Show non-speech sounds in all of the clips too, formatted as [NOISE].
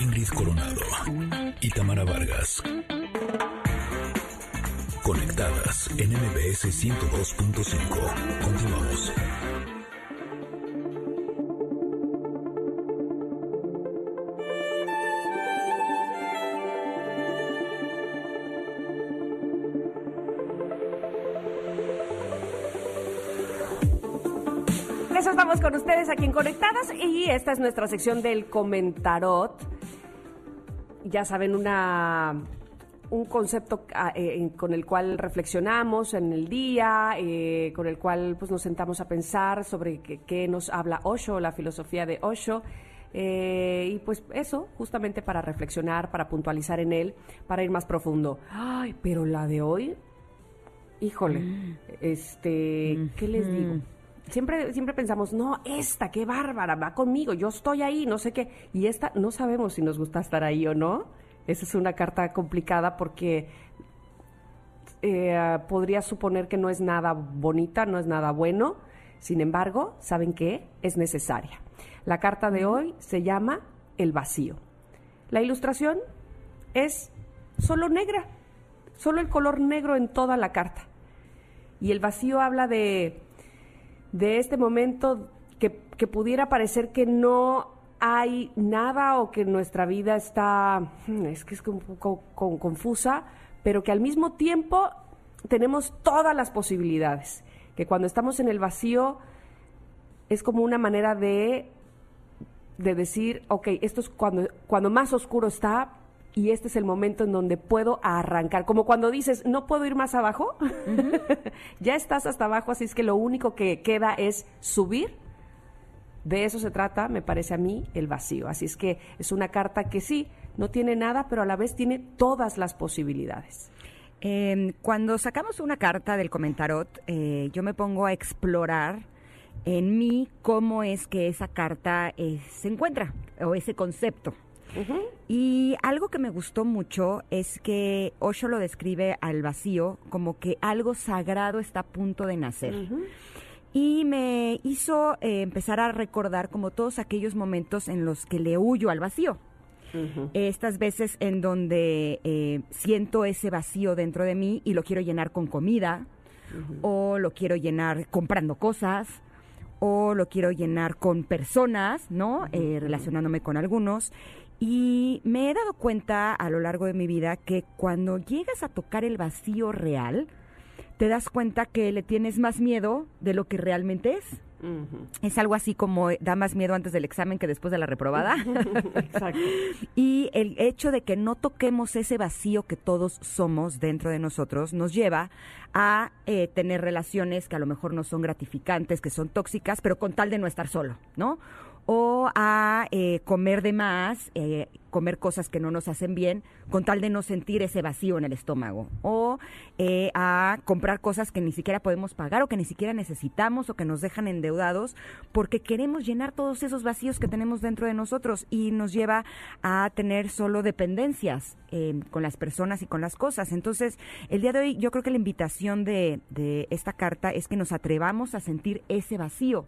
Ingrid Coronado y Tamara Vargas. Conectadas en MBS 102.5. Continuamos. Estamos con ustedes aquí en Conectadas y esta es nuestra sección del comentarot. Ya saben, una un concepto ah, eh, con el cual reflexionamos en el día, eh, con el cual pues nos sentamos a pensar sobre qué, nos habla Osho, la filosofía de Osho. Eh, y pues eso, justamente para reflexionar, para puntualizar en él, para ir más profundo. Ay, pero la de hoy, híjole, mm. este, ¿qué les digo? Siempre, siempre pensamos, no, esta, qué bárbara, va conmigo, yo estoy ahí, no sé qué. Y esta, no sabemos si nos gusta estar ahí o no. Esa es una carta complicada porque eh, podría suponer que no es nada bonita, no es nada bueno. Sin embargo, ¿saben qué? Es necesaria. La carta de hoy se llama El vacío. La ilustración es solo negra, solo el color negro en toda la carta. Y el vacío habla de de este momento que, pudiera parecer que no hay nada o que nuestra vida está, hmm, es que es un poco confusa, pero que al mismo tiempo tenemos todas las posibilidades, que cuando estamos en el vacío es como una manera de, de decir, ok, esto es cuando, cuando más oscuro está, y este es el momento en donde puedo arrancar. Como cuando dices, no puedo ir más abajo, [LAUGHS] ya estás hasta abajo, así es que lo único que queda es subir. De eso se trata, me parece a mí, el vacío. Así es que es una carta que sí, no tiene nada, pero a la vez tiene todas las posibilidades. Em, cuando sacamos una carta del comentarot, eh, yo me pongo a explorar en mí cómo es que esa carta eh, se encuentra, o ese concepto. Y algo que me gustó mucho es que Osho lo describe al vacío como que algo sagrado está a punto de nacer. Y me hizo eh, empezar a recordar como todos aquellos momentos en los que le huyo al vacío. Estas veces en donde eh, siento ese vacío dentro de mí y lo quiero llenar con comida, o lo quiero llenar comprando cosas, o lo quiero llenar con personas, ¿no? Eh, relacionándome con algunos. Y me he dado cuenta a lo largo de mi vida que cuando llegas a tocar el vacío real, te das cuenta que le tienes más miedo de lo que realmente es. Es algo así como da más miedo antes del examen que después de la reprobada. [LAUGHS] Exacto. [LAUGHS] y el hecho de que no toquemos ese vacío que todos somos dentro de nosotros nos lleva a eh, tener relaciones que a lo mejor no son gratificantes, que son tóxicas, pero con tal de no estar solo, ¿no? O a eh, comer de más, eh, comer cosas que no nos hacen bien, con tal de no sentir ese vacío en el estómago, o eh, a comprar cosas que ni siquiera podemos pagar o que ni siquiera necesitamos o que nos dejan endeudados, porque queremos llenar todos esos vacíos que tenemos dentro de nosotros y nos lleva a tener solo dependencias con las personas y con las cosas. Entonces, el día de hoy yo creo que la invitación de, de esta carta es que nos atrevamos a sentir ese vacío.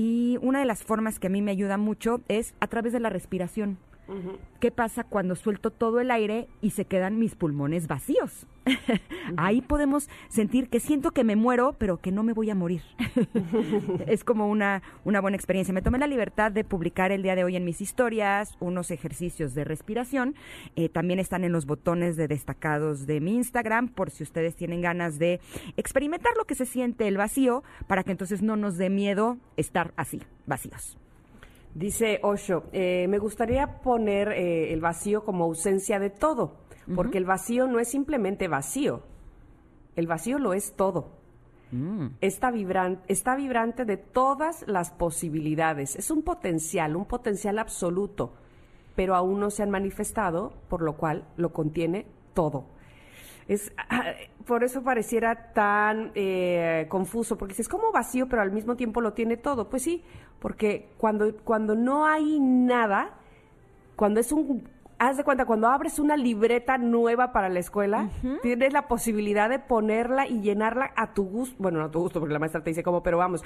Y una de las formas que a mí me ayuda mucho es a través de la respiración. ¿Qué pasa cuando suelto todo el aire y se quedan mis pulmones vacíos? [LAUGHS] Ahí podemos sentir que siento que me muero, pero que no me voy a morir. [LAUGHS] es como una, una buena experiencia. Me tomé la libertad de publicar el día de hoy en mis historias unos ejercicios de respiración. Eh, también están en los botones de destacados de mi Instagram por si ustedes tienen ganas de experimentar lo que se siente el vacío para que entonces no nos dé miedo estar así, vacíos. Dice Osho, eh, me gustaría poner eh, el vacío como ausencia de todo, porque el vacío no es simplemente vacío, el vacío lo es todo. Mm. Está, está vibrante de todas las posibilidades, es un potencial, un potencial absoluto, pero aún no se han manifestado, por lo cual lo contiene todo. Es, ah, por eso pareciera tan eh, confuso, porque es como vacío, pero al mismo tiempo lo tiene todo. Pues sí, porque cuando, cuando no hay nada, cuando es un, haz de cuenta, cuando abres una libreta nueva para la escuela, tienes la posibilidad de ponerla y llenarla a tu gusto. Bueno, no a tu gusto, porque la maestra te dice cómo, pero vamos,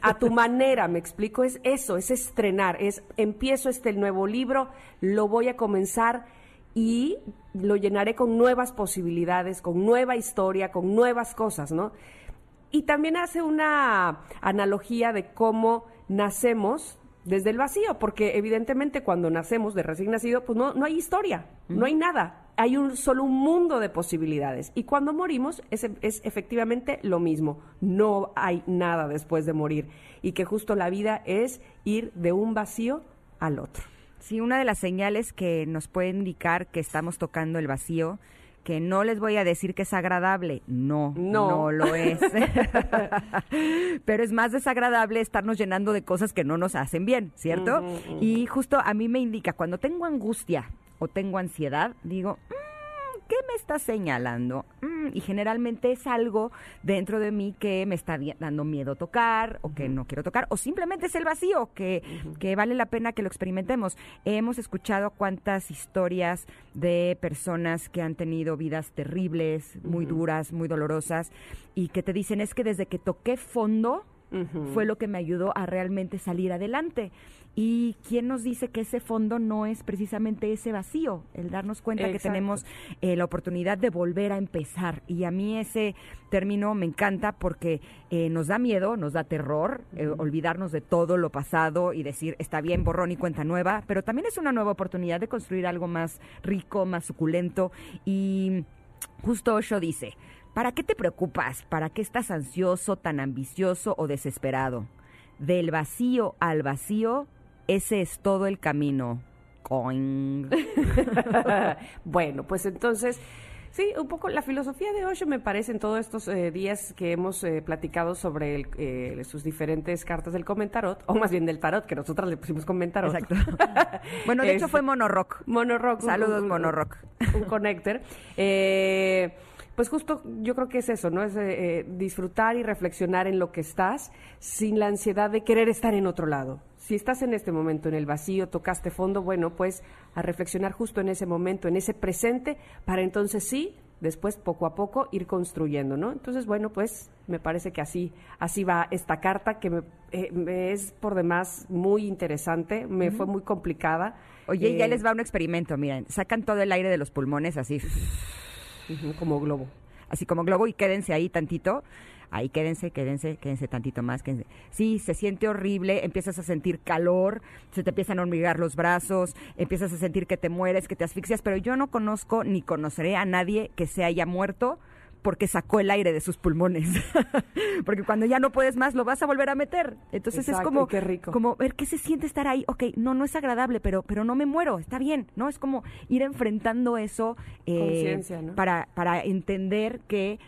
a tu [LAUGHS] manera, me explico, es eso, es estrenar, es empiezo este nuevo libro, lo voy a comenzar y lo llenaré con nuevas posibilidades, con nueva historia, con nuevas cosas, ¿no? Y también hace una analogía de cómo nacemos desde el vacío, porque evidentemente cuando nacemos de recién nacido, pues no, no hay historia, no hay nada. Hay un solo un mundo de posibilidades. Y cuando morimos es, es efectivamente lo mismo. No hay nada después de morir. Y que justo la vida es ir de un vacío al otro. Sí, una de las señales que nos puede indicar que estamos tocando el vacío que no les voy a decir que es agradable, no, no, no lo es. [LAUGHS] Pero es más desagradable estarnos llenando de cosas que no nos hacen bien, ¿cierto? Y justo a mí me indica, cuando tengo angustia o tengo ansiedad, digo, ¿qué me está señalando? Mm, y generalmente es algo dentro de mí que me está dando miedo tocar o que no quiero tocar o simplemente es el vacío que, que vale la pena que lo experimentemos. Hemos escuchado cuántas historias de personas que han tenido vidas terribles, muy duras, muy dolorosas y que te dicen es que desde que toqué fondo, fue lo que me ayudó a realmente salir adelante. ¿Y quién nos dice que ese fondo no es precisamente ese vacío? El darnos cuenta que tenemos eh, la oportunidad de volver a empezar. Y a mí ese término me encanta porque eh, nos da miedo, nos da terror, eh, olvidarnos de todo lo pasado y decir, está bien, borrón y cuenta nueva, pero también es una nueva oportunidad de construir algo más rico, más suculento. Y justo Osho dice, ¿para qué te preocupas? ¿Para qué estás ansioso, tan ambicioso o desesperado? Del vacío al vacío ese es todo el camino. Coin. [LAUGHS] bueno, pues entonces, sí, un poco la filosofía de Osho me parece en todos estos eh, días que hemos eh, platicado sobre eh, sus diferentes cartas del comentarot, o más bien del tarot, que nosotras le pusimos comentarot. Exacto. [LAUGHS] bueno, de hecho fue Monorock. Monorock. Saludos, Monorock. Un connector. [LAUGHS] Eh pues justo yo creo que es eso, ¿no? Es eh, eh, disfrutar y reflexionar en lo que estás sin la ansiedad de querer estar en otro lado. Si estás en este momento en el vacío, tocaste fondo, bueno, pues a reflexionar justo en ese momento, en ese presente, para entonces sí, después poco a poco ir construyendo, ¿no? Entonces, bueno, pues me parece que así, así va esta carta que me, eh, es por demás muy interesante, me fue muy complicada. Oye, ya les va un experimento, miren, sacan todo el aire de los pulmones así como globo. Así como globo y quédense ahí tantito. Ahí quédense, quédense, quédense tantito más. Quédense. Sí, se siente horrible, empiezas a sentir calor, se te empiezan a hormigar los brazos, empiezas a sentir que te mueres, que te asfixias, pero yo no conozco ni conoceré a nadie que se haya muerto porque sacó el aire de sus pulmones. [LAUGHS] porque cuando ya no puedes más, lo vas a volver a meter. Entonces es como, como ver qué se siente estar ahí. Ok, no, no es agradable, pero, pero no me muero, está bien, ¿no? Es como ir enfrentando eso eh, para, para entender que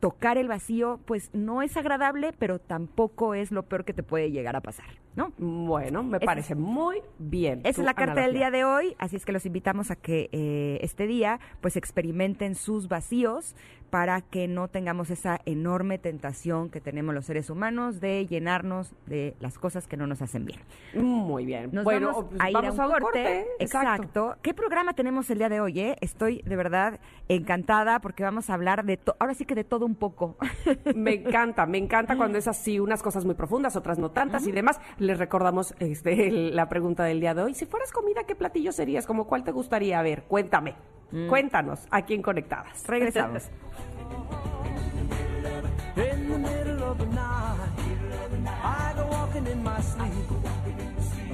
tocar el vacío, pues no es agradable, pero tampoco es lo peor que te puede llegar a pasar, ¿no? Bueno, me parece muy bien. Esa es la carta del día de hoy, así es que los invitamos a que eh, este día, pues experimenten sus vacíos, para que no tengamos esa enorme tentación que tenemos los seres humanos de llenarnos de las cosas que no nos hacen bien. Muy bien. Nos bueno, vamos pues a ir a un corte. Exacto. ¿Qué programa tenemos el día de hoy? Eh? Estoy de verdad encantada porque vamos a hablar de ahora sí que de todo un poco. Me [LAUGHS] encanta, me encanta cuando es así, unas cosas muy profundas, otras no tantas y demás. Les recordamos este, la pregunta del día de hoy. Si fueras comida, ¿qué platillo serías? ¿Como cuál te gustaría ver? Cuéntame. Mm. Cuéntanos aquí en Conectadas. Regresamos. I go walking in my sleep.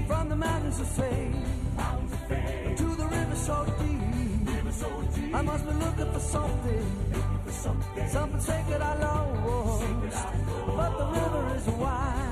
From the mountains of faith to the river so deep. I must be looking for something, something sacred I lost. But the river is wide,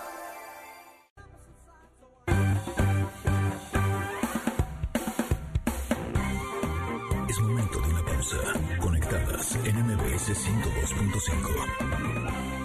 MBS 102.5.